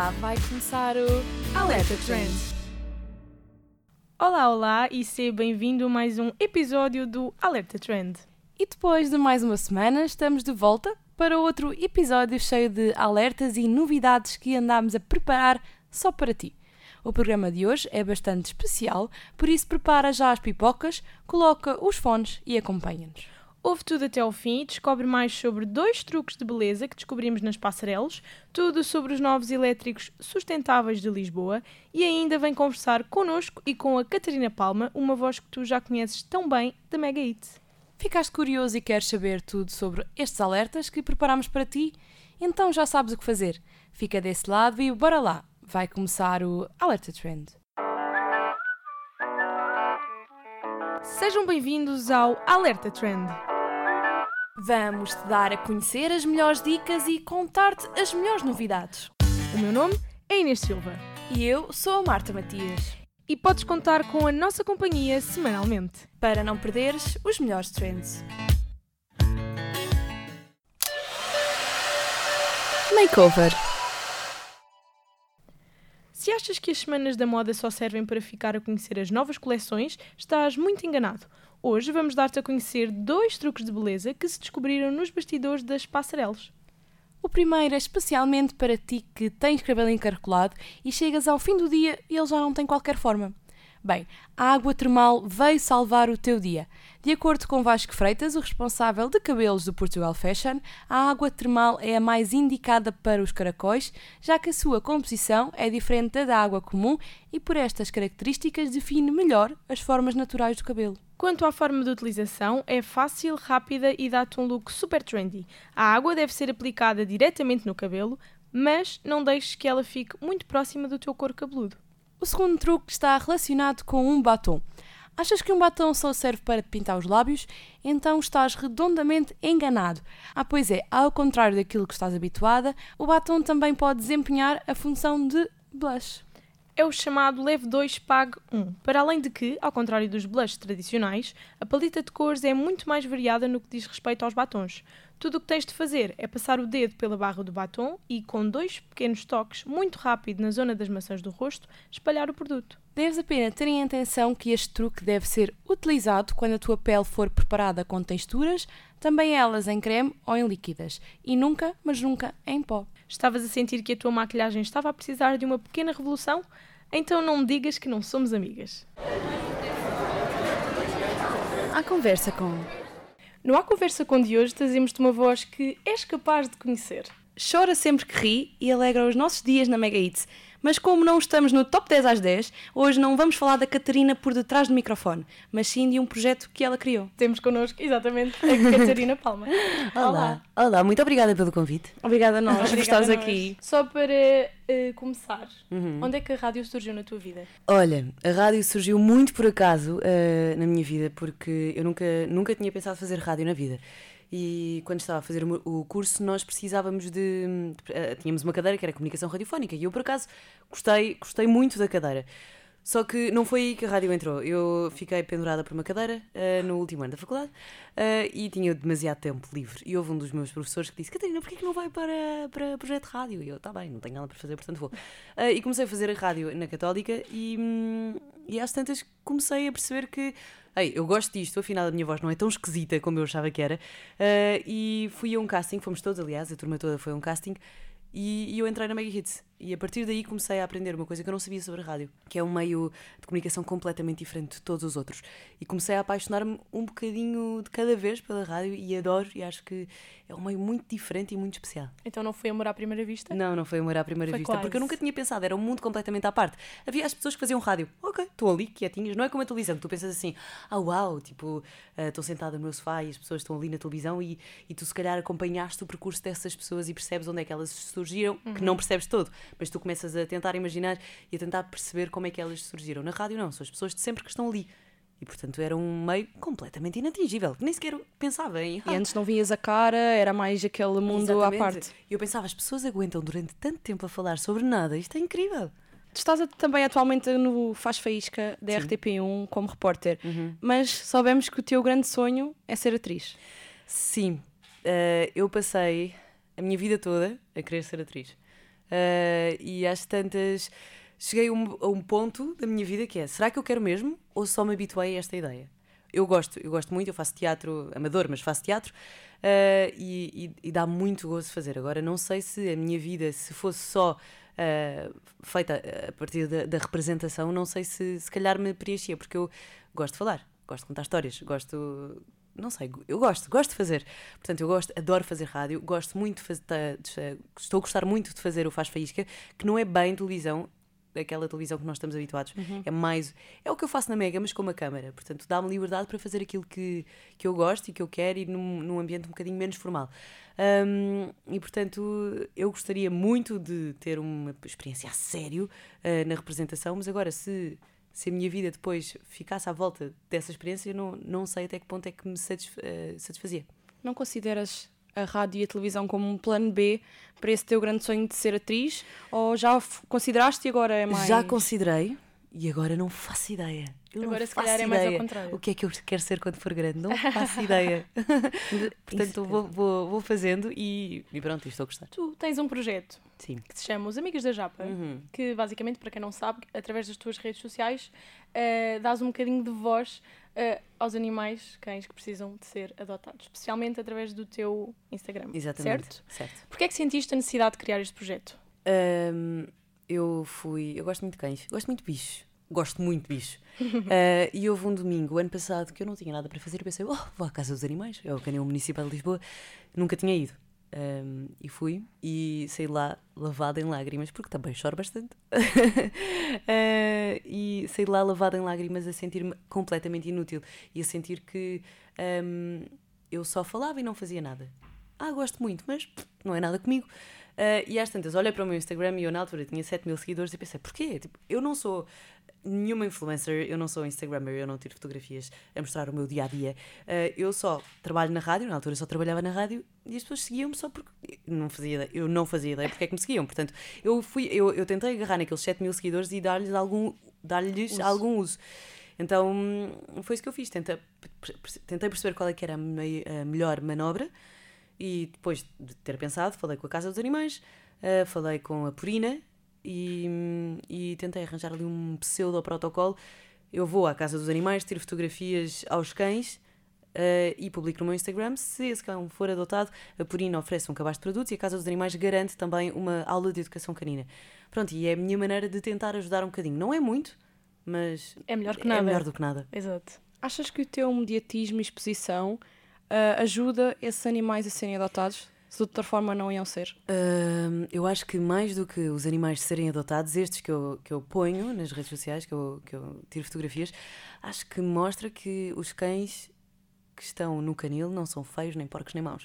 Olá, vai começar o Alerta Trend. Olá, olá e seja bem-vindo a mais um episódio do Alerta Trend. E depois de mais uma semana, estamos de volta para outro episódio cheio de alertas e novidades que andámos a preparar só para ti. O programa de hoje é bastante especial, por isso prepara já as pipocas, coloca os fones e acompanha-nos. Ouve tudo até ao fim e descobre mais sobre dois truques de beleza que descobrimos nas passarelas, tudo sobre os novos elétricos sustentáveis de Lisboa e ainda vem conversar connosco e com a Catarina Palma, uma voz que tu já conheces tão bem da Mega Hit. Ficaste curioso e queres saber tudo sobre estes alertas que preparamos para ti? Então já sabes o que fazer. Fica desse lado e bora lá! Vai começar o Alerta Trend. Sejam bem-vindos ao Alerta Trend. Vamos te dar a conhecer as melhores dicas e contar-te as melhores novidades. O meu nome é Inês Silva E eu sou a Marta Matias. e podes contar com a nossa companhia semanalmente. Para não perderes os melhores trends. Makeover. Se achas que as semanas da moda só servem para ficar a conhecer as novas coleções, estás muito enganado. Hoje vamos dar-te a conhecer dois truques de beleza que se descobriram nos bastidores das passarelas. O primeiro é especialmente para ti que tens cabelo encaracolado e chegas ao fim do dia e ele já não tem qualquer forma. Bem, a água termal veio salvar o teu dia. De acordo com Vasco Freitas, o responsável de cabelos do Portugal Fashion, a água termal é a mais indicada para os caracóis, já que a sua composição é diferente da da água comum e por estas características define melhor as formas naturais do cabelo. Quanto à forma de utilização, é fácil, rápida e dá-te um look super trendy. A água deve ser aplicada diretamente no cabelo, mas não deixes que ela fique muito próxima do teu couro cabeludo. O segundo truque está relacionado com um batom. Achas que um batom só serve para pintar os lábios? Então estás redondamente enganado. Ah, pois é, ao contrário daquilo que estás habituada, o batom também pode desempenhar a função de blush. É o chamado Leve 2 Pague 1. Para além de que, ao contrário dos blushes tradicionais, a paleta de cores é muito mais variada no que diz respeito aos batons. Tudo o que tens de fazer é passar o dedo pela barra do batom e, com dois pequenos toques muito rápido na zona das maçãs do rosto, espalhar o produto. Deves apenas ter em atenção que este truque deve ser utilizado quando a tua pele for preparada com texturas, também elas em creme ou em líquidas, e nunca, mas nunca em pó. Estavas a sentir que a tua maquilhagem estava a precisar de uma pequena revolução? Então não me digas que não somos amigas. A conversa com No A Conversa com de hoje trazemos-te uma voz que és capaz de conhecer. Chora sempre que ri e alegra os nossos dias na Mega Hits. Mas como não estamos no top 10 às 10, hoje não vamos falar da Catarina por detrás do microfone, mas sim de um projeto que ela criou. Temos connosco, exatamente, a Catarina Palma. Olá. Olá, muito obrigada pelo convite. Obrigada a nós por Obrigada estares a nós. aqui. Só para eh, começar, Uhum. onde é que a rádio surgiu na tua vida? Olha, a rádio surgiu muito por acaso eh, na minha vida, porque eu nunca, nunca tinha pensado fazer rádio na vida. E quando estava a fazer o curso, nós precisávamos de. eh, tínhamos uma cadeira que era comunicação radiofónica, e eu por acaso gostei, gostei muito da cadeira. Só que não foi aí que a rádio entrou. Eu fiquei pendurada por uma cadeira eh, no último ano da faculdade eh, e tinha demasiado tempo livre. E houve um dos meus professores que disse: Catarina, porquê que não vai para, para projeto de rádio? E eu, tá bem, não tenho nada para fazer, portanto vou. Eh, e comecei a fazer a rádio na Católica e, hum, e às tantas comecei a perceber que. Ei, eu gosto disto, afinal a minha voz não é tão esquisita como eu achava que era. Eh, e fui a um casting, fomos todos, aliás, a turma toda foi a um casting. E, e eu entrei na Mega Hits. E a partir daí comecei a aprender uma coisa que eu não sabia sobre a rádio, que é um meio de comunicação completamente diferente de todos os outros. E comecei a apaixonar-me um bocadinho de cada vez pela rádio e adoro, e acho que é um meio muito diferente e muito especial. Então não foi amor à primeira vista? Não, não foi amor à primeira Foi vista, porque eu quase. nunca tinha pensado, era um mundo completamente à parte. Havia as pessoas que faziam rádio, ok, estão ali, quietinhas, não é como a televisão, que tu pensas assim, ah uau, tipo, ah, estou sentada no meu sofá e as pessoas estão ali na televisão e, e tu se calhar acompanhaste o percurso dessas pessoas e percebes onde é que elas surgiram, que não percebes todo, mas tu começas a tentar imaginar e a tentar perceber como é que elas surgiram. Na rádio não, são as pessoas de sempre que estão ali. E portanto era um meio completamente inatingível, que nem sequer pensava em. E antes não vias a cara, era mais aquele mundo à Exatamente. parte. E eu pensava, as pessoas aguentam durante tanto tempo a falar sobre nada, isto é incrível. Tu estás também atualmente no Faz Faísca da RTP1 como repórter, mas soubemos que o teu grande sonho é ser atriz. Sim, eh, eu passei a minha vida toda a querer ser atriz. Uh, e às tantas cheguei a um, a um ponto da minha vida que é: será que eu quero mesmo ou só me habituei a esta ideia? Eu gosto, eu gosto muito, eu faço teatro amador, mas faço teatro uh, e, e, e dá muito gozo fazer. Agora, não sei se a minha vida, se fosse só uh, feita a partir da, da, representação, não sei se se calhar me preenchia, porque eu gosto de falar, gosto de contar histórias, gosto não sei, eu gosto, gosto de fazer. Portanto, eu gosto, adoro fazer rádio, gosto muito de fazer, estou a gostar muito de fazer o Faz Faísca, que não é bem televisão, aquela televisão que nós estamos habituados. Uhum. É mais. É o que eu faço na Mega, mas com uma câmara. Portanto, dá-me liberdade para fazer aquilo que, que eu gosto e que eu quero e num, num ambiente um bocadinho menos formal. Um, e portanto, eu gostaria muito de ter uma experiência a sério uh, na representação, mas agora, se, se a minha vida depois ficasse à volta dessa experiência, eu não, não sei até que ponto é que me satisf uh, satisfazia. Não consideras a rádio e a televisão como um plano B para esse teu grande sonho de ser atriz? Ou já consideraste e agora é mais. Já considerei e agora não faço ideia. Eu agora, se calhar, ideia. é mais ao contrário. O que é que eu quero ser quando for grande? Não faço ideia. Portanto, vou, vou, vou, fazendo e, e pronto, estou a gostar. Tu tens um projeto Sim. que se chama Os Amigos da Japa, uhum. que basicamente, para quem não sabe, através das tuas redes sociais, uh, dás um bocadinho de voz uh, aos animais, cães que precisam de ser adotados, especialmente através do teu Instagram. Exatamente. Certo? certo. Porquê é que sentiste a necessidade de criar este projeto? Um, eu fui. Eu gosto muito de cães, gosto muito de bichos. Gosto muito de bichos. uh, e houve um domingo, ano passado, que eu não tinha nada para fazer. Eu pensei, oh, vou à Casa dos Animais, é o canil municipal de Lisboa. Nunca tinha ido. Um, e fui e saí lá lavada em lágrimas, porque também choro bastante. uh, e saí lá lavada em lágrimas a sentir-me completamente inútil e a sentir que um, eu só falava e não fazia nada. Ah, gosto muito, mas pff, não é nada comigo. Uh, e às tantas, olhei para o meu Instagram e eu na altura tinha 7 mil seguidores e pensei, porquê? Tipo, eu não sou nenhuma influencer, eu não sou Instagrammer, eu não tiro fotografias a mostrar o meu dia a dia. Uh, eu só trabalho na rádio, na altura só trabalhava na rádio e as pessoas seguiam-me só porque não fazia eu não fazia ideia porque é que me seguiam. Portanto, eu fui, eu, eu tentei agarrar naqueles 7 mil seguidores e dar-lhes algum, dar-lhes uso. algum uso. Então foi isso que eu fiz. Tentei, tentei perceber qual é que era a, me, a melhor manobra e depois de ter pensado, falei com a Casa dos Animais, uh, falei com a Purina, e, e tentei arranjar ali um pseudo-protocolo. Eu vou à casa dos animais, tiro fotografias aos cães uh, e publico no meu Instagram. Se esse cão for adotado, a Purina oferece um cabaz de produtos e a Casa dos Animais garante também uma aula de educação canina. Pronto, e é a minha maneira de tentar ajudar um bocadinho. Não é muito, mas é melhor, que nada. é melhor do que nada. Exato. Achas que o teu mediatismo e exposição uh, ajuda esses animais a serem adotados? Se de outra forma não iam ser? Uh, eu acho que mais do que os animais serem adotados, estes que eu, que eu ponho nas redes sociais, que eu, que eu tiro fotografias, acho que mostra que os cães que estão no canil não são feios, nem porcos, nem maus.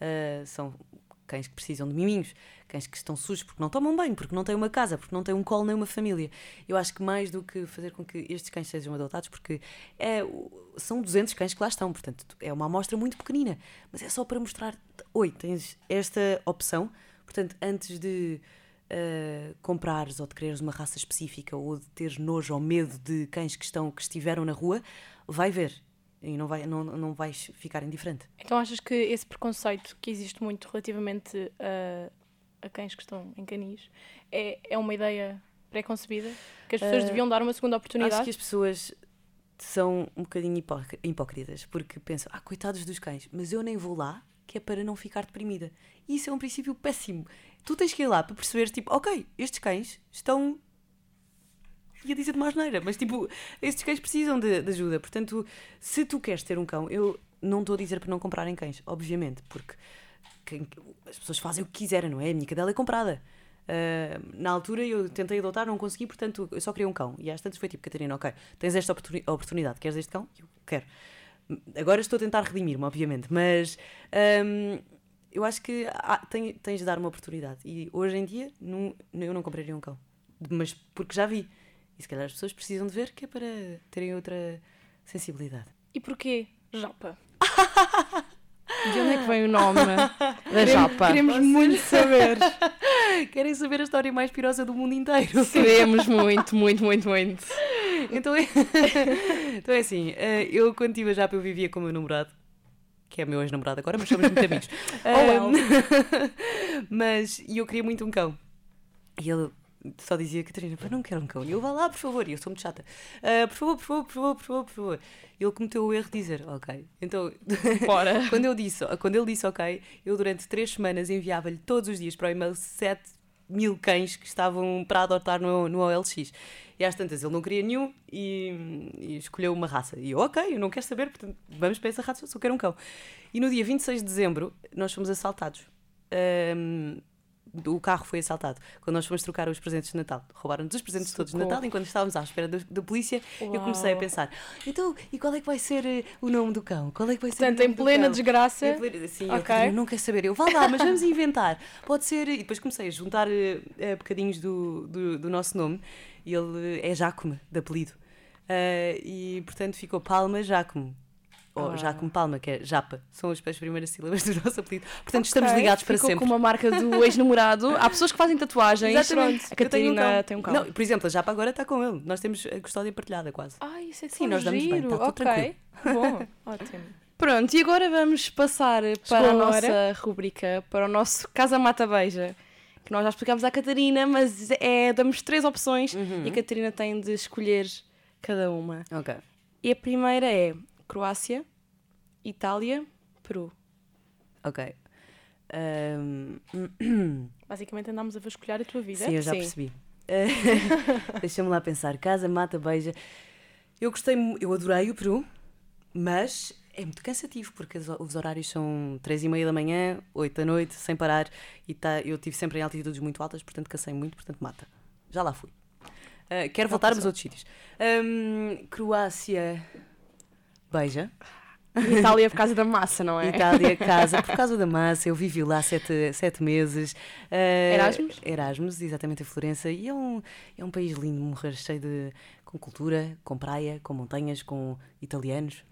Uh, são cães que precisam de miminhos, cães que estão sujos porque não tomam banho, porque não têm uma casa, porque não têm um colo nem uma família. Eu acho que mais do que fazer com que estes cães sejam adotados, porque é, são 200 cães que lá estão, portanto é uma amostra muito pequenina, mas é só para mostrar: oi, tens esta opção, portanto, antes de. Uh, comprares ou de quereres uma raça específica ou de teres nojo ou medo de cães que estão que estiveram na rua, vai ver e não, vai, não, não vais ficar indiferente. Então achas que esse preconceito que existe muito relativamente a, a cães que estão em canis é, é uma ideia pré-concebida? Que as pessoas uh, deviam dar uma segunda oportunidade? Acho que as pessoas são um bocadinho hipócritas, porque pensam, ah, coitados dos cães, mas eu nem vou lá, que é para não ficar deprimida. E isso é um princípio péssimo. Tu tens que ir lá para perceber, tipo, ok, estes cães estão ia dizer de mais neira, mas tipo, estes cães precisam de, de, ajuda. Portanto, se tu queres ter um cão, eu não estou a dizer para não comprarem cães, obviamente, porque as pessoas fazem o que quiserem, não é? A minha cadela é comprada. Uh, na altura eu tentei adotar, não consegui, portanto eu só queria um cão. E às tantas foi tipo, Catarina, ok, tens esta oportunidade, queres este cão? Eu quero. Agora estou a tentar redimir-me, obviamente, mas um, eu acho que há, tens, tens de dar uma oportunidade. E hoje em dia não, eu não compraria um cão, mas porque já vi. E se calhar as pessoas precisam de ver que é para terem outra sensibilidade. E porquê Japa? De onde é que vem o nome da Japa? Queremos muito saber. Querem saber a história mais pirosa do mundo inteiro? Queremos muito, muito, muito, muito. Então é, então é assim, eh, eu quando estive a Japa eu vivia com o meu namorado, que é meu ex-namorado agora, mas somos muito amigos. Oh, well. mas eu queria muito um cão. E ele só dizia, Catarina, pá, não quero um cão. E eu, vá lá, por favor. E eu sou muito chata. "Ah, por favor, por favor, por favor, por favor, por favor. E ele cometeu o erro de dizer, ok. Então, Bora. quando, eu disse, quando ele disse ok, eu durante três semanas enviava-lhe todos os dias para o e-mail 7 mil cães que estavam para adotar no, no OLX. E às tantas ele não queria nenhum e, e escolheu uma raça. E eu, ok, eu não quero saber, portanto, vamos para essa raça, eu só quero um cão. E no dia 26 de dezembro nós fomos assaltados. Ahm, o carro foi assaltado quando nós fomos trocar os presentes de Natal. Roubaram-nos os presentes todos de Socorro. Natal enquanto estávamos à espera da, polícia. Eu comecei a Uau. pensar: então, e qual é que vai ser eh, o nome do cão? Qual é que vai ser Portanto, o em nome do plena desgraça. Em plena- Sim, eu, Ok. Catarina, não quer saber. Eu, vá lá, mas vamos inventar. Pode ser. E depois comecei a juntar eh, eh, bocadinhos do, do, do nosso nome. E ele é Jacome, de apelido. Eh, e portanto ficou Palma Jacome. Ou Ah. Jacome Palma, que é Japa. São as as primeiras sílabas do nosso apelido. Portanto, Ok, estamos ligados para Ficou sempre. com uma marca do ex-namorado. Há pessoas que fazem tatuagens. Exatamente. A Catarina tem um cão. Não, por exemplo, a Japa agora está com ele. Nós temos a custódia partilhada quase. Ai, isso é Sim, nós damos bem, giro. tá tudo ok. Bom, ótimo. Pronto, e agora vamos passar para a a nossa hora. rubrica, para o nosso Casa Mata Beija, que nós já explicámos à Catarina, mas é, damos três opções Uhum. e a Catarina tem de escolher cada uma. Ok. E a primeira é Croácia, Itália, Peru. Ok. Ahm, Basicamente andámos a vasculhar a tua vida. Sim, eu já Sim. percebi. Deixa-me lá pensar. Casa, mata, beija. Eu gostei, eu adorei o Peru, mas é muito cansativo porque os horários são três e meia da manhã, oito da noite, sem parar. E tá, eu estive sempre em altitudes muito altas, portanto cansei muito, portanto mata. Já lá fui. Eh, quero voltar, mas outros sítios. Ahm, Croácia, beija. Itália por causa da massa, não é? Itália, casa, por causa da massa, eu vivi lá sete, sete meses. Eh, Erasmus? Erasmus, exatamente, em Florença. E é um, é um país lindo, morrer cheio de. com cultura, com praia, com montanhas, com italianos.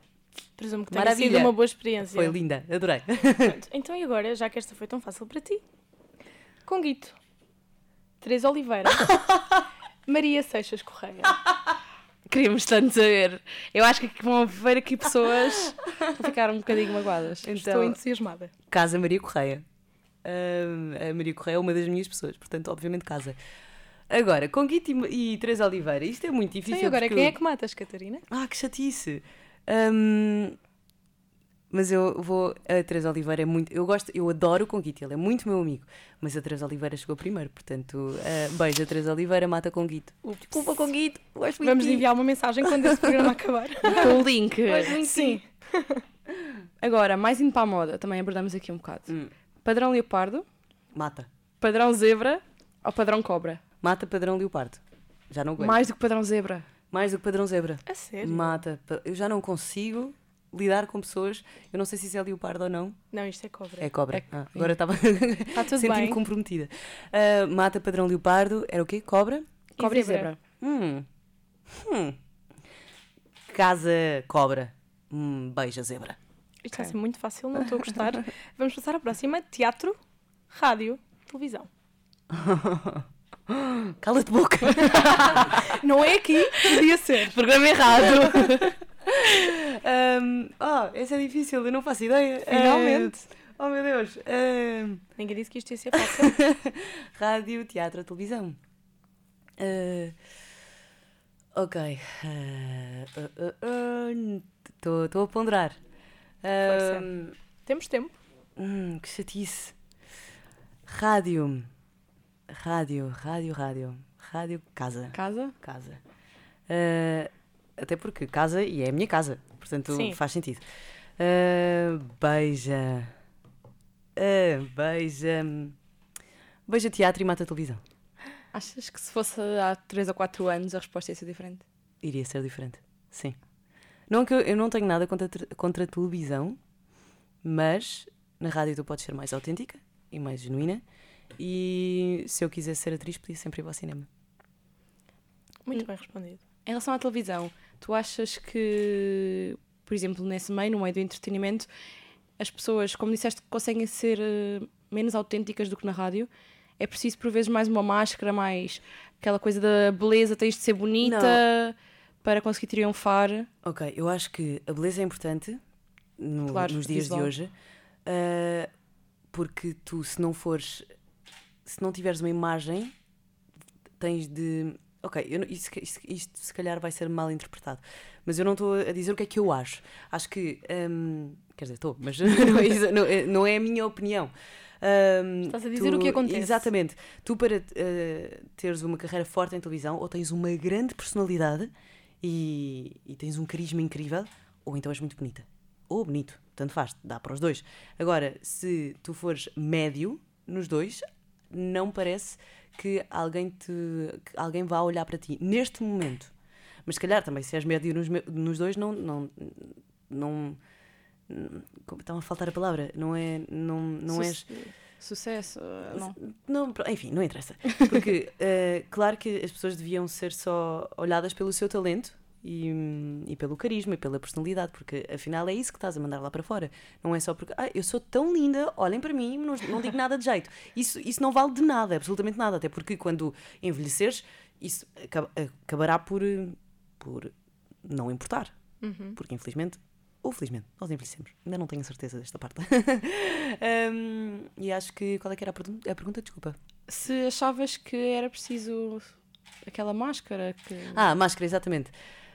Presumo que tenha sido uma boa experiência. Foi linda, adorei. Pronto, Então e agora, já que esta foi tão fácil para ti? Conguito. Teresa Oliveira. Maria Seixas Correia. Queríamos tanto saber. Eu acho que vão ver aqui pessoas que vão ficar um bocadinho magoadas. Estou Então, entusiasmada. casa Maria Correia. Ahm, a Maria Correia é uma das minhas pessoas, portanto, obviamente, casa. Agora, com Guito e, e Teresa Oliveira, isto é muito difícil. E agora porque quem é que matas, Catarina? Ah, que chatice! Hum, mas eu vou. A Teresa Oliveira é muito. Eu gosto, eu adoro o Conguito, ele é muito meu amigo. Mas a Teresa Oliveira chegou primeiro, portanto, uh, beijo a Teresa Oliveira, mata Conguito. Desculpa, Conguito, gosto muito Vamos enviar uma mensagem quando esse programa acabar. Com o link. Sim. Agora, mais indo para a moda, também abordamos aqui um bocado. Hum, Padrão leopardo, mata. padrão zebra ou padrão cobra? Mata padrão leopardo. Já não aguento. Mais do que padrão zebra. Mais do que padrão zebra. A sério? Mata. Eu já não consigo lidar com pessoas. Eu não sei se isso é leopardo ou não. Não, isto é cobra. É cobra. É- Ah, agora estava. Está Senti-me bem. comprometida. Ah, mata padrão leopardo. Era o quê? Cobra? Cobra e zebra? zebra. Hum. Hum. Casa cobra. Hum, beija zebra. Isto está a Ok. ser muito fácil, não estou a gostar. Vamos passar à próxima. Teatro, rádio, televisão. Cala-te boca. Não é aqui, podia ser. Programa errado. um, oh, essa é difícil, eu não faço ideia. Finalmente. Ah, oh meu Deus. Um, Ninguém disse que isto ia ser fácil. rádio, teatro, televisão. Ah, ok. Estou a ponderar. Força. Um, Temos tempo. Hum, que chatice. Rádio. Rádio, rádio, rádio. Rádio, casa. Casa? Casa. Ah, até porque casa e é a minha casa. Portanto, Sim. faz sentido. Ah, beija. Ah, beija. Beija teatro e mata televisão. Achas que se fosse há 3 ou 4 anos a resposta ia ser diferente? Iria ser diferente. Sim. Não que eu, eu não tenho nada contra, contra a televisão, mas na rádio tu podes ser mais autêntica e mais genuína. E se eu quisesse ser atriz, podia sempre ir ao cinema. Muito bem respondido. Em relação à televisão, tu achas que, por exemplo, nesse meio, no meio do entretenimento, as pessoas, como disseste, conseguem ser eh, menos autênticas do que na rádio? É preciso, por vezes, mais uma máscara, mais aquela coisa da beleza, tens de ser bonita para conseguir triunfar. Ok, eu acho que a beleza é importante no- Claro, nos dias visual. de hoje, ah, porque tu, se não fores, se não tiveres uma imagem tens de. Ok, eu, isto, isto- isto se calhar vai ser mal interpretado, mas eu não estou a dizer o que é que eu acho. Acho que. hum, quer dizer, estou, mas não é, isso- não é- não é a minha opinião. Hum, Estás a dizer o que acontece. Exatamente. Tu, para eh, teres uma carreira forte em televisão, ou tens uma grande personalidade e, e tens um carisma incrível, ou então és muito bonita. Ou bonito, tanto faz, dá para os dois. Agora, se tu fores médio nos dois, não parece que alguém, te, que alguém vá olhar para ti neste momento. Mas se calhar também, se és médio nos, nos dois, não. não, não como- Está-me a faltar a palavra. Não é. Não, não és. Sucesso, eh, não. Não, enfim, não interessa. Porque, eh, claro que as pessoas deviam ser só olhadas pelo seu talento e, e pelo carisma e pela personalidade, porque afinal é isso que estás a mandar lá para fora. Não é só porque, ah, eu sou tão linda, olhem para mim, não, não digo nada de jeito. Isso, isso não vale de nada, absolutamente nada, até porque quando envelheceres, isso acaba- acabará por, por não importar. Uhum. Porque infelizmente, ou felizmente, nós envelhecemos. Ainda não tenho certeza desta parte. Hum, e acho que. Qual é que era a pergunta? A pergunta, desculpa. Se achavas que era preciso aquela máscara que. Ah, máscara, exatamente.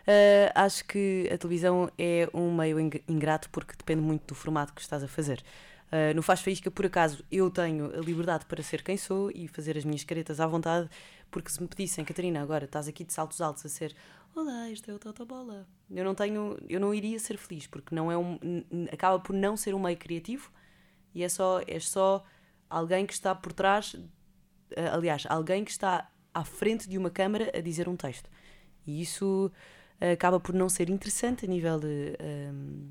Uh, acho que a televisão é um meio ing- ingrato porque depende muito do formato que estás a fazer. Uh, no Faz Faísca, por acaso, eu tenho a liberdade para ser quem sou e fazer as minhas caretas à vontade, porque se me pedissem, Catarina, agora estás aqui de saltos altos a ser Olá, isto é o Toto Bola. Eu não tenho, eu não iria ser feliz, porque não é um, acaba por não ser um meio criativo e é só, é só alguém que está por trás, eh, aliás, alguém que está à frente de uma câmara a dizer um texto. E isso acaba por não ser interessante a nível de. ehm,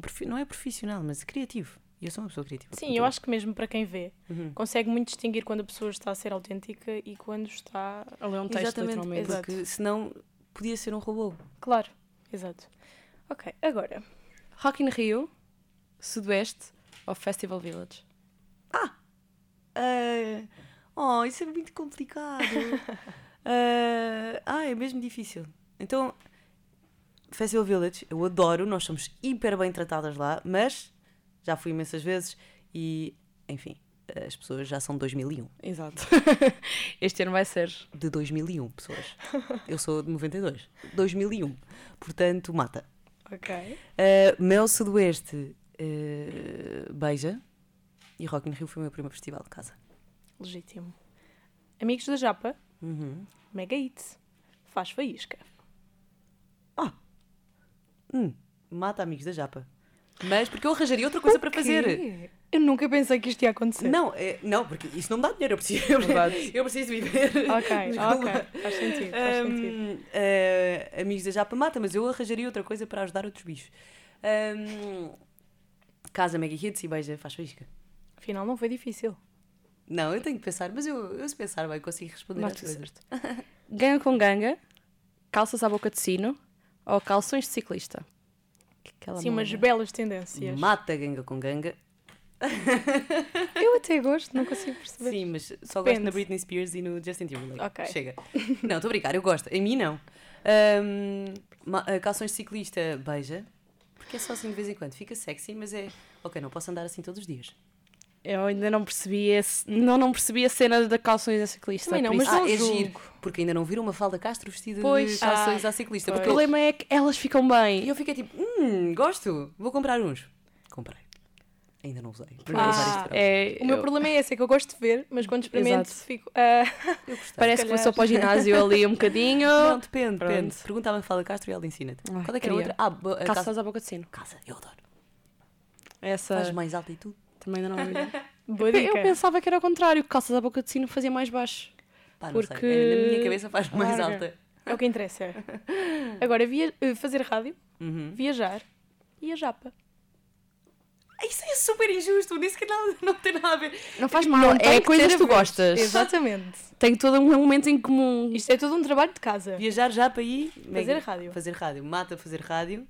profi- não é profissional, mas criativo. E eu sou uma pessoa criativa. Sim, eu acho que mesmo para quem vê, Uhum. consegue muito distinguir quando a pessoa está a ser autêntica e quando está. A ler um texto, Exatamente, literalmente. exato. porque senão podia ser um robô. Claro, exato. Ok, agora. Rock in Rio, Sudoeste ou Festival Village? Ah, oh, isso é muito complicado. Ah, ah, é mesmo difícil. Então, Festival Village, eu adoro, nós somos hiper bem tratadas lá, mas já fui imensas vezes e, enfim, as pessoas já são de 2001. Exato. este ano vai ser. De 2001, pessoas. Eu sou de 92. 2001. Portanto, mata. Ok. Uh, Mel Sudoeste, uh, Beija. E Rock in Rio foi o meu primeiro festival de casa. Legítimo. Amigos da Japa, Uhum. Mega Hits. Faz faísca. Hum, mata amigos da Japa. Mas porque eu arranjaria outra coisa para fazer. Eu nunca pensei que isto ia acontecer. Não, é, não, porque isso não me dá dinheiro. Eu preciso, eu, Verdade. eu preciso viver. Ok, Desculpa. ok. Faz sentido, faz sentido. Hum, eh, amigos da Japa mata, mas eu arranjaria outra coisa para ajudar outros bichos. Hum, casa Mega Hits e beija faz faísca. Afinal, não foi difícil. Não, eu tenho que pensar, mas eu, eu se pensar bem consigo responder Mas às tu coisas. Ganga com ganga, calças à boca de sino ou calções de ciclista? Aquela Sim, umas belas tendências. Mata ganga com ganga. Eu até gosto, não consigo perceber. Sim, mas só gosto Depende. na Britney Spears e no Justin Timberlake. Ok. Chega. Não, estou a brincar, eu gosto. Em mim, não. Ma- ah, calções de ciclista, beija. Porque é só assim de vez em quando. Fica sexy, mas é. Ok, não posso andar assim todos os dias. Eu ainda não percebi, esse, não, não percebi a cena da calções a ciclista. Também não, mas não ah, é giro. Porque ainda não viram uma falda Castro vestida Pois. de calções Ah, à ciclista. o Porque eu, problema é que elas ficam bem. e eu fiquei tipo, hum, gosto, vou comprar uns. Comprei. Ainda não usei. Ah. É, O meu eu- problema é esse, é que eu gosto de ver, mas quando experimento Exato. fico. Eu gostei. Parece que só para o ginásio ali um bocadinho. Não, depende, Pronto. depende. Perguntava a falda Castro e ela ensina-te. Qual é que era a queria. outra? Ah, a. Calças à boca de sino. Casa, eu adoro. Essa Faz mais alta e tudo. Também ainda não vi. boa Eu dica. pensava que era o contrário, que calças à boca de sino fazia mais baixo. Pá, não Porque- sei. Na minha cabeça faz mais Larga. alta. É o que interessa. Agora, via... eh, fazer rádio, Uhum. viajar e a japa. Isso é super injusto. Disse que não, não tem nada a ver. Não faz mal, Não é coisas que tu gostas. Exatamente. Tem todo um momento em comum. Isto é todo um trabalho de casa. Viajar já para ir. Fazer rádio. Fazer rádio. Mata fazer rádio.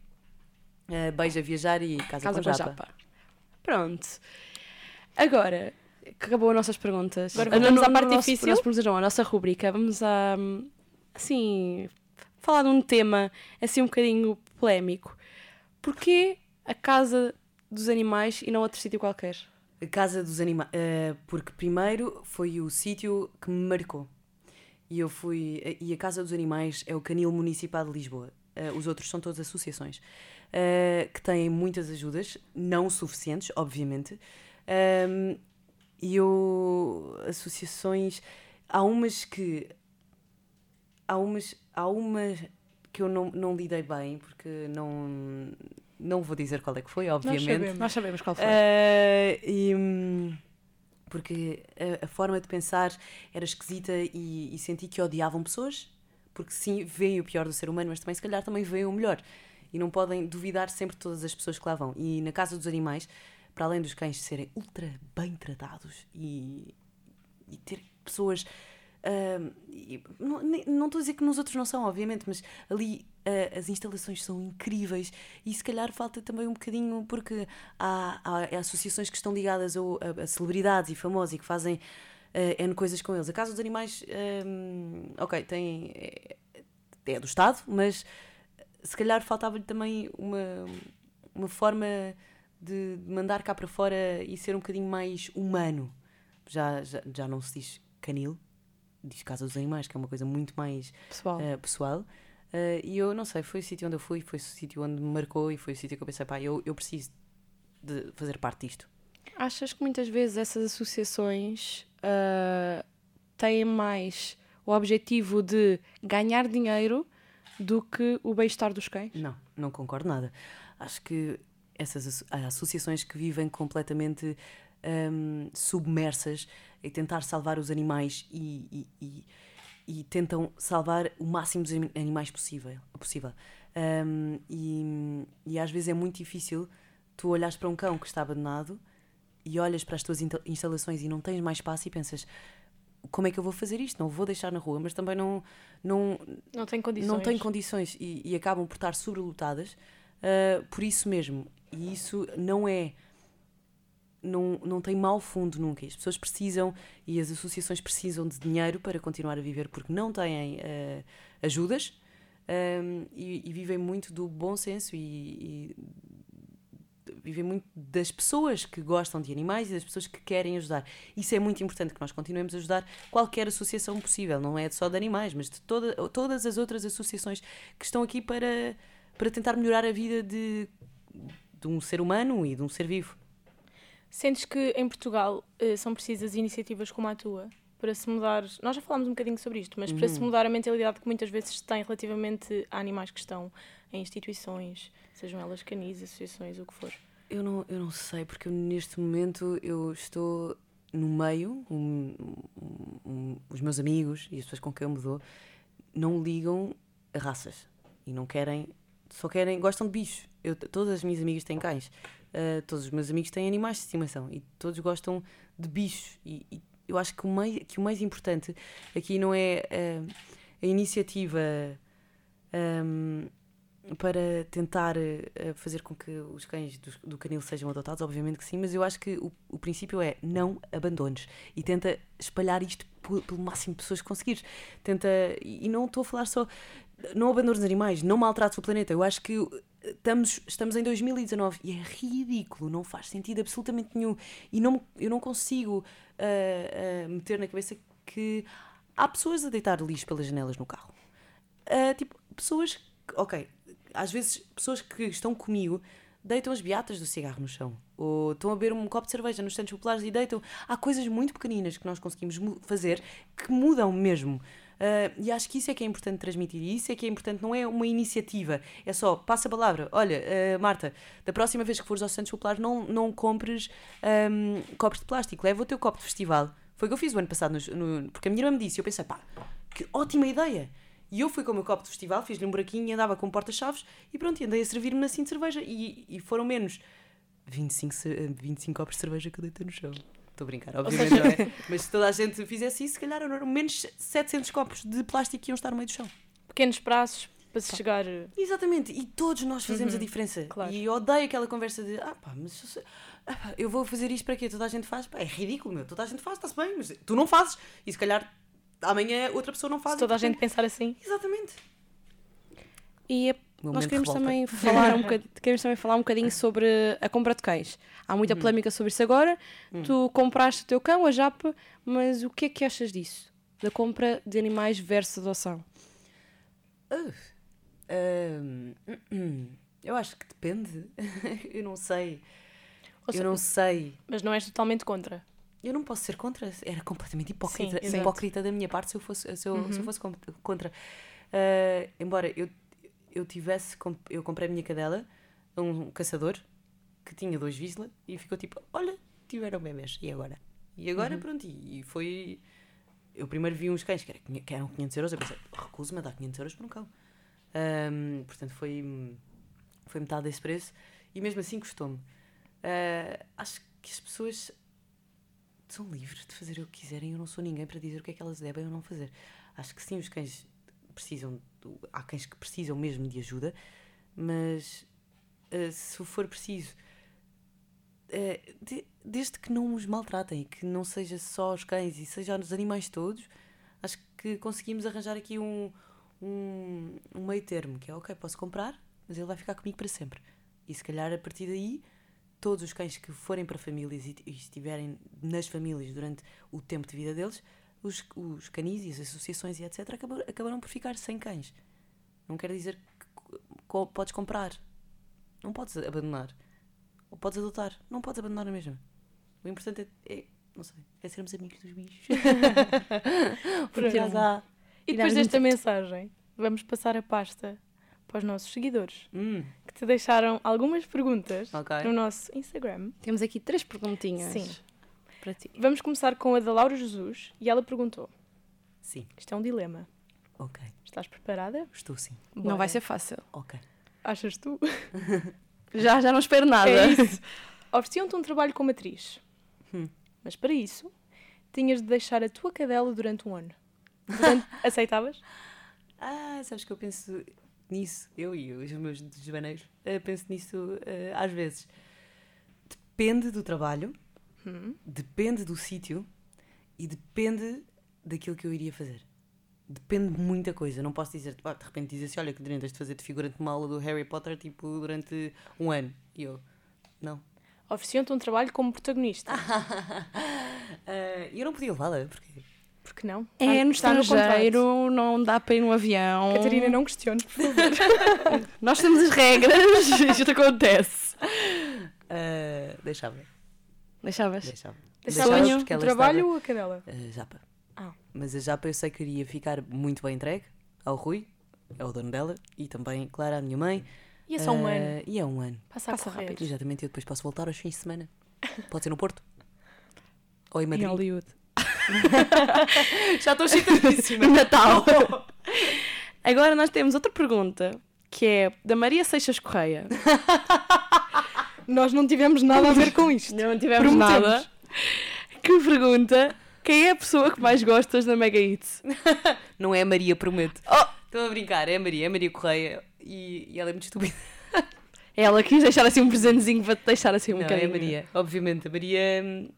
Uh, beija viajar e casa, Casa com com a japa. japa. Pronto. Agora, que acabou as nossas perguntas. Agora no- à parte nosso- difícil? nosso perguntas não, a nossa rubrica. Vamos a, assim, falar de um tema assim um bocadinho polémico. Porquê a casa dos animais e não outro sítio qualquer? A casa dos animais. porque primeiro foi o sítio que me marcou. E eu fui. E a Casa dos Animais é o Canil Municipal de Lisboa. Uh, os outros são todas associações uh, que têm muitas ajudas, não suficientes, obviamente. Um, e eu. Associações. Há umas que. Há umas. Há umas que eu não, não lidei bem, porque não. Não vou dizer qual é que foi, obviamente. Nós sabemos, Nós sabemos qual foi. Uh, e, porque a, a, forma de pensar era esquisita e, e, senti que odiavam pessoas, porque sim, veem o pior do ser humano, mas também se calhar também veem o melhor. E não podem duvidar sempre de todas as pessoas que lá vão. E na casa dos animais, para além dos cães serem ultra bem tratados e, e ter pessoas. Uh, não, não estou a dizer que nos outros não são, obviamente, mas ali uh, as instalações são incríveis e se calhar falta também um bocadinho, porque há, há associações que estão ligadas a, a, a celebridades e famosos e que fazem uh, N coisas com eles. A Casa dos Animais, um, ok, tem, é, é do Estado, mas se calhar faltava-lhe também uma, uma forma de mandar cá para fora e ser um bocadinho mais humano. Já, já, já não se diz canil, diz Casa dos Animais, que é uma coisa muito mais pessoal. Uh, pessoal. Uh, e eu não sei, foi o sítio onde eu fui, foi o sítio onde me marcou e foi o sítio que eu pensei, pá, eu, eu preciso de fazer parte disto. Achas que muitas vezes essas associações uh, têm mais o objetivo de ganhar dinheiro do que o bem-estar dos cães? Não, não concordo nada. Acho que essas associações que vivem completamente um, submersas em tentar salvar os animais e, e, e, e, tentam salvar o máximo dos animais possível. possível. Um, e, às vezes é muito difícil tu olhares para um cão que está abandonado e olhas para as tuas instalações e não tens mais espaço e pensas como é que eu vou fazer isto? Não vou deixar na rua, mas também não não não tem condições, não tem condições e, e acabam por estar sobrelotadas uh, por isso mesmo. E isso não é não, não tem mau fundo nunca. As pessoas precisam e as associações precisam de dinheiro para continuar a viver porque não têm uh, ajudas um, e, e, vivem muito do bom senso e, e vivem muito das pessoas que gostam de animais e das pessoas que querem ajudar. Isso é muito importante que nós continuemos a ajudar qualquer associação possível, não é só de animais, mas de toda, todas as outras associações que estão aqui para, para tentar melhorar a vida de, de um ser humano e de um ser vivo. Sentes que em Portugal uh, são precisas iniciativas como a tua para se mudar? Nós já falámos um bocadinho sobre isto, mas uhum. para se uhum. mudar a mentalidade que muitas vezes se tem relativamente a animais que estão em instituições, sejam elas canis, associações, o que for. Eu não, eu não sei, porque neste momento eu estou no meio, um, um, um, os meus amigos e as pessoas com quem eu me dou não ligam a raças e não querem, só querem, gostam de bichos. Eu, todas as minhas amigas têm cães Uh, todos os meus amigos têm animais de estimação e todos gostam de bichos. E, e eu acho que o, mais, que o mais importante aqui não é uh, a iniciativa um, para tentar uh, fazer com que os cães do, do, canil sejam adotados, obviamente que sim, mas eu acho que o, o princípio é não abandones e tenta espalhar isto pelo máximo de pessoas que conseguires. Tenta, e não estou a falar só, não abandones animais, não maltrates o planeta. Eu acho que estamos, estamos em 2019 e é ridículo, não faz sentido absolutamente nenhum. E não, eu não consigo uh, uh, meter na cabeça que há pessoas a deitar lixo pelas janelas no carro. Uh, tipo, pessoas, ok, às vezes pessoas que estão comigo deitam as beatas do cigarro no chão. Ou estão a beber um copo de cerveja nos centros populares e deitam. Há coisas muito pequeninas que nós conseguimos fazer que mudam mesmo. Uh, e acho que isso é que é importante transmitir. E isso é que é importante, não é uma iniciativa, é só passa a palavra. Olha, uh, Marta, da próxima vez que fores aos Santos Populares, não, não compres um, copos de plástico, leva o teu copo de festival. Foi o que eu fiz o ano passado, no, no, porque a minha irmã me disse, eu pensei, pá, que ótima ideia! E eu fui com o meu copo de festival, fiz-lhe um buraquinho e andava com porta-chaves e pronto, andei a servir-me assim de cerveja. E, e foram menos 25, 25 copos de cerveja que eu deitei no chão. Estou a brincar, obviamente seja... não é. Mas se toda a gente fizesse isso, se calhar eram menos 700 copos de plástico que iam estar no meio do chão. Pequenos praços para se chegar. Exatamente, e todos nós fazemos uhum. a diferença. Claro. E eu odeio aquela conversa de ah pá, mas ah, eu vou fazer isto para quê? Toda a gente faz? Pá, é ridículo, meu. Toda a gente faz, está-se bem, mas tu não fazes. E se calhar amanhã outra pessoa não faz. Se toda a gente pensar assim. Exatamente. E a nós queremos também, falar um queremos também falar um bocadinho sobre a compra de cães. Há muita uhum. polémica sobre isso agora. Uhum. Tu compraste o teu cão, a Japa, mas o que é que achas disso? da compra de animais versus adoção? Uh, eu acho que depende. eu não sei. Ou eu seja, não sei. Mas não és totalmente contra. Eu não posso ser contra. Era completamente hipócrita, Sim, hipócrita da minha parte se eu fosse, se eu, se eu Uhum. fosse contra. Ah, embora eu, eu tivesse. Eu comprei a minha cadela a um caçador que tinha dois Visla e ficou tipo: Olha, tiveram bebês, e agora? E agora, Uhum. pronto, e, e foi. Eu primeiro vi uns cães que, era, que eram 500 euros, eu pensei: Recuso-me a dar 500 euros por um cão. Ahm, portanto, foi, foi metade desse preço e mesmo assim custou-me. Ah, acho que as pessoas são livres de fazer o que quiserem. Eu não sou ninguém para dizer o que é que elas devem ou não fazer. Acho que sim, os cães precisam. Há cães que precisam mesmo de ajuda, mas ah, se for preciso, de- desde que não os maltratem, que não seja só os cães e seja os animais todos, acho que conseguimos arranjar aqui um, um, um meio termo que é ok, posso comprar, mas ele vai ficar comigo para sempre. E se calhar a partir daí todos os cães que forem para famílias e, e estiverem nas famílias durante o tempo de vida deles, os, os canis e as associações e etc. Acabar, acabarão por ficar sem cães. Não quer dizer que co- podes comprar, não podes abandonar. Ou podes adotar, não podes abandonar na mesma. O importante é, é não sei, é sermos amigos dos bichos. Por Porque acaso. há. E depois desta mensagem, vamos passar a pasta para os nossos seguidores, Hum, que te deixaram algumas perguntas ok. no nosso Instagram. Temos aqui três perguntinhas Sim. para ti. Vamos começar com a da Laura Jesus e ela perguntou: Sim, Isto é um dilema. ok. Estás preparada? Estou sim. Não vai ser fácil. Ok. Achas tu? Já, já não espero nada. É isso. Ofereciam-te um trabalho como atriz. Hum. Mas para isso, tinhas de deixar a tua cadela durante um ano. Durante- Aceitavas? Ah, sabes que eu penso nisso, eu e os meus desvaneios, eh, penso nisso eh, às vezes. Depende do trabalho, Hum. depende do sítio e depende daquilo que eu iria fazer. Depende de muita coisa. Não posso dizer, pá, de repente dizer assim: olha, que tens de fazer de figurante aula do Harry Potter tipo durante um ano. E eu, não. Ofereciam-te um trabalho como protagonista. Eh, E eu não podia levá-la, porque. Por que não? É no Está estrangeiro, não dá para ir no avião. Catarina, não questiones, por favor. Nós temos as regras, isto acontece. eh, deixava, Deixavas? deixava. Deixavas Sonho, porque o trabalho estava- ou a cadela? A japa. Ah. Mas a japa eu sei que iria ficar muito bem entregue ao Rui, é o dono dela, e também, claro, à minha mãe. E é só um Eh, ano. E é um ano. Passa, passa a correr. rápido. Exatamente, eu depois posso voltar aos fins de semana. Pode ser no Porto. Ou em Em Madrid. Hollywood. Já estou excitadíssima. Natal. Agora nós temos outra pergunta, que é da Maria Seixas Correia. Nós não tivemos nada a ver com isto. Não tivemos Prometemos. nada. Que pergunta quem é a pessoa que mais gostas na Mega Hits? Não é a Maria, prometo. Oh! Estou a brincar, é a Maria, é a Maria Correia. E, e ela é muito estúpida. Ela quis deixar assim um presentezinho para te deixar assim um não, é bocadinho. a Maria. Obviamente, a Maria.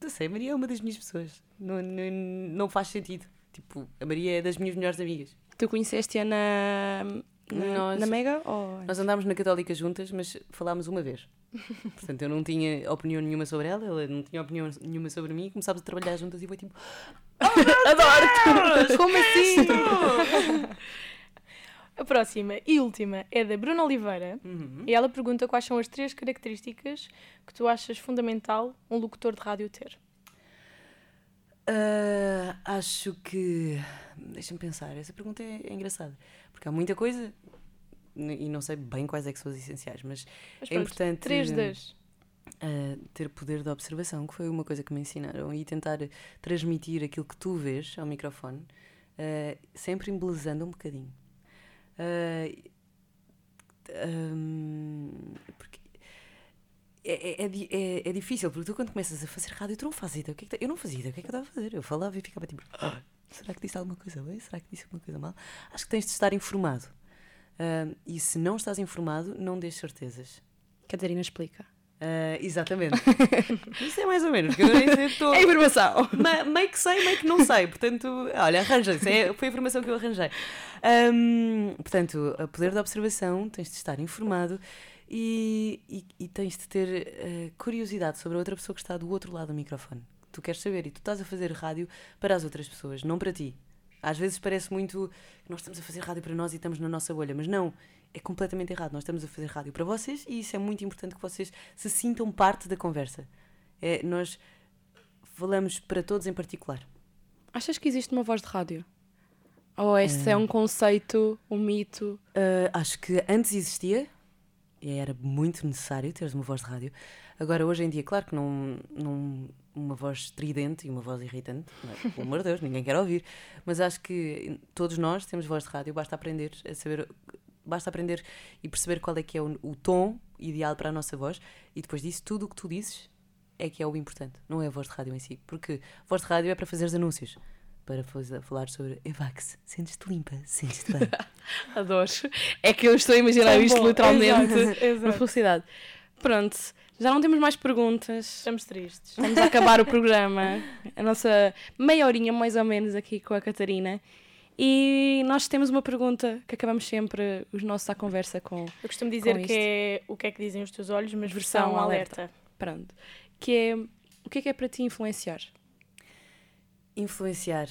Não sei, a Maria é uma das minhas pessoas. Não, não, não faz sentido. Tipo, a Maria é das minhas melhores amigas. Tu conheceste-a na, na, Nós- na Mega? Ou... Nós andámos na Católica juntas, mas falámos uma vez. Portanto, eu não tinha opinião nenhuma sobre ela, ela não tinha opinião nenhuma sobre mim. Começámos a trabalhar juntas e foi tipo: Adoro-te! Como assim? A próxima e última é da Bruna Oliveira Uhum. e ela pergunta quais são as três características que tu achas fundamental um locutor de rádio ter. Ah, acho que. Deixa-me pensar, essa pergunta é, é engraçada. Porque há muita coisa e não sei bem quais é que são as essenciais, mas Mas É pronto, importante- três das. ah, ter poder de observação, que foi uma coisa que me ensinaram, e tentar transmitir aquilo que tu vês ao microfone, ah, sempre embelezando um bocadinho. Ah, hum, porque é, é, é é- é difícil, porque tu quando começas a fazer rádio, tu não fazes ideia. O que é que tá- eu não fazia ideia o que é que eu estava a fazer. Eu falava e ficava tipo, "Ah, será que disse alguma coisa bem? Será que disse alguma coisa mal? Acho que tens de estar informado. Ah, e se não estás informado, não dês certezas. Catarina explica. Ah, exatamente. Isso é mais ou menos, porque eu nem sei, estou. É informação! Ma- meio que sei, meio que não sei. Portanto, olha, arranja-se. É, foi a informação que eu arranjei. Ahm, portanto, a poder da observação, tens de estar informado e, e, e tens de ter eh, curiosidade sobre a outra pessoa que está do outro lado do microfone. tu queres saber e tu estás a fazer rádio para as outras pessoas, não para ti. Às vezes parece muito que nós estamos a fazer rádio para nós e estamos na nossa bolha, mas não, é completamente errado. Nós estamos a fazer rádio para vocês e isso é muito importante que vocês se sintam parte da conversa. É, nós falamos para todos em particular. Achas que existe uma voz de rádio? Ou esse é um conceito, um mito? Uh, acho que antes existia e era muito necessário teres uma voz de rádio. Agora, hoje em dia, claro que não, não uma voz estridente e uma voz irritante, é? pelo amor de Deus, ninguém quer ouvir. Mas acho que todos nós temos voz de rádio, basta aprender a saber, basta aprender e perceber qual é que é o, o tom ideal para a nossa voz e depois disso, tudo o que tu dizes é que é o importante, não é a voz de rádio em si. Porque voz de rádio é para fazer anúncios para falar sobre Evax, sentes-te limpa, sentes-te bem. Adoro. É que eu estou a imaginar Tão isto bom. literalmente Exato, exato. na felicidade. Pronto, já não temos mais perguntas. Estamos tristes. Estamos a acabar o programa, a nossa meia horinha mais ou menos aqui com a Catarina. E nós temos uma pergunta que acabamos sempre os nossos à conversa com. Eu costumo dizer que é o que é que dizem os teus olhos, mas Versão versão alerta. alerta. Pronto. Que é o que é que é para ti influenciar? Influenciar.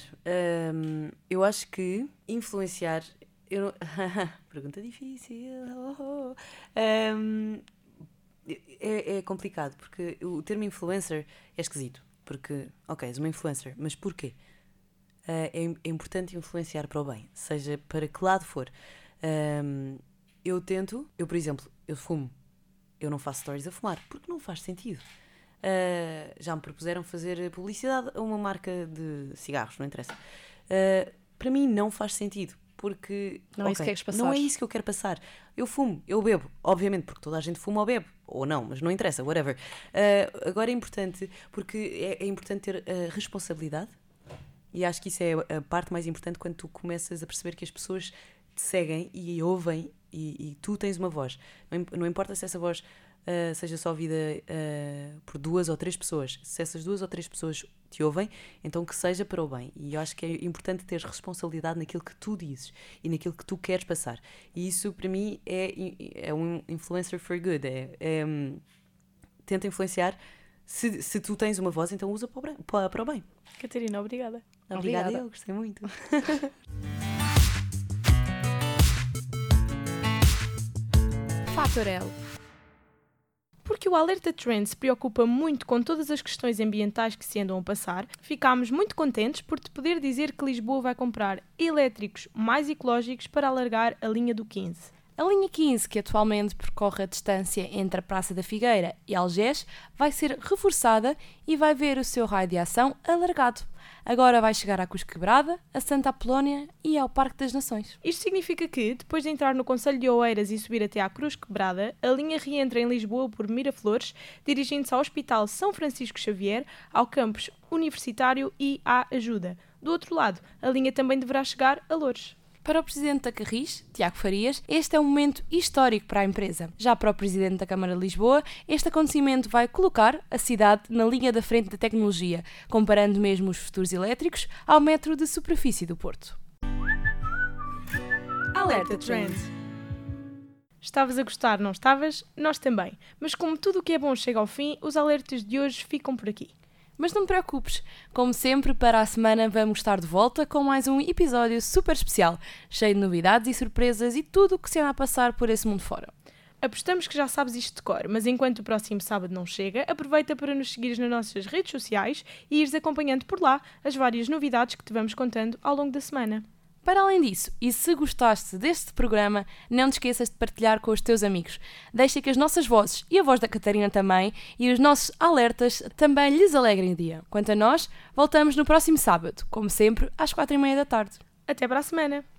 Hum, eu acho que influenciar. Eu não... Pergunta difícil. oh, oh. Hum, é, é complicado porque o termo influencer é esquisito. Porque, ok, és uma influencer, mas porquê? Ah, é, é importante influenciar para o bem, seja para que lado for. Hum, eu tento, eu por exemplo, eu fumo, eu não faço stories a fumar, porque não faz sentido. Uh, já me propuseram fazer publicidade a uma marca de cigarros, não interessa. Uh, para mim não faz sentido, porque Não é isso que queres passar. Não é isso que eu quero passar. Eu fumo, eu bebo, obviamente, porque toda a gente fuma ou bebe, ou não, mas não interessa, whatever. Uh, agora é importante, porque é, é importante ter a responsabilidade, e acho que isso é a parte mais importante quando tu começas a perceber que as pessoas te seguem e ouvem e, e tu tens uma voz. Não, não importa se essa voz ah, seja só ouvida ah, por duas ou três pessoas. Se essas duas ou três pessoas te ouvem, então que seja para o bem. E eu acho que é importante ter responsabilidade naquilo que tu dizes e naquilo que tu queres passar. E isso para mim é, é um influencer for good. É, é, hum, tenta influenciar. Se, se tu tens uma voz, então usa para o bem. Catarina, obrigada. Obrigada, Obrigada. eu gostei muito. Fator L. Porque o Alerta Trend se preocupa muito com todas as questões ambientais que se andam a passar, ficámos muito contentes por te poder dizer que Lisboa vai comprar elétricos mais ecológicos para alargar a linha do 15. A linha 15, que atualmente percorre a distância entre a Praça da Figueira e Algés, vai ser reforçada e vai ver o seu raio de ação alargado. Agora vai chegar à Cruz Quebrada, a Santa Apolónia e ao Parque das Nações. Isto significa que, depois de entrar no Conselho de Oeiras e subir até à Cruz Quebrada, a linha reentra em Lisboa por Miraflores, dirigindo-se ao Hospital São Francisco Xavier, ao campus universitário e à Ajuda. Do outro lado, a linha também deverá chegar a Loures. Para o presidente da Carris, Tiago Farias, este é um momento histórico para a empresa. Já para o presidente da Câmara de Lisboa, este acontecimento vai colocar a cidade na linha da frente da tecnologia, comparando mesmo os futuros elétricos ao metro de superfície do Porto. Alerta Trend. Estavas a gostar, não estavas? Nós também. Mas como tudo o que é bom chega ao fim, os alertas de hoje ficam por aqui. Mas não te preocupes, como sempre, para a semana vamos estar de volta com mais um episódio super especial, cheio de novidades e surpresas e tudo o que se anda a passar por esse mundo fora. Apostamos que já sabes isto de cor, mas enquanto o próximo sábado não chega, aproveita para nos seguires nas nossas redes sociais e ires acompanhando por lá as várias novidades que te vamos contando ao longo da semana. Para além disso, e se gostaste deste programa, não te esqueças de partilhar com os teus amigos. Deixa que as nossas vozes e a voz da Catarina também e os nossos alertas também lhes alegrem o dia. Quanto a nós, voltamos no próximo sábado, como sempre, às quatro e meia da tarde. Até para a semana!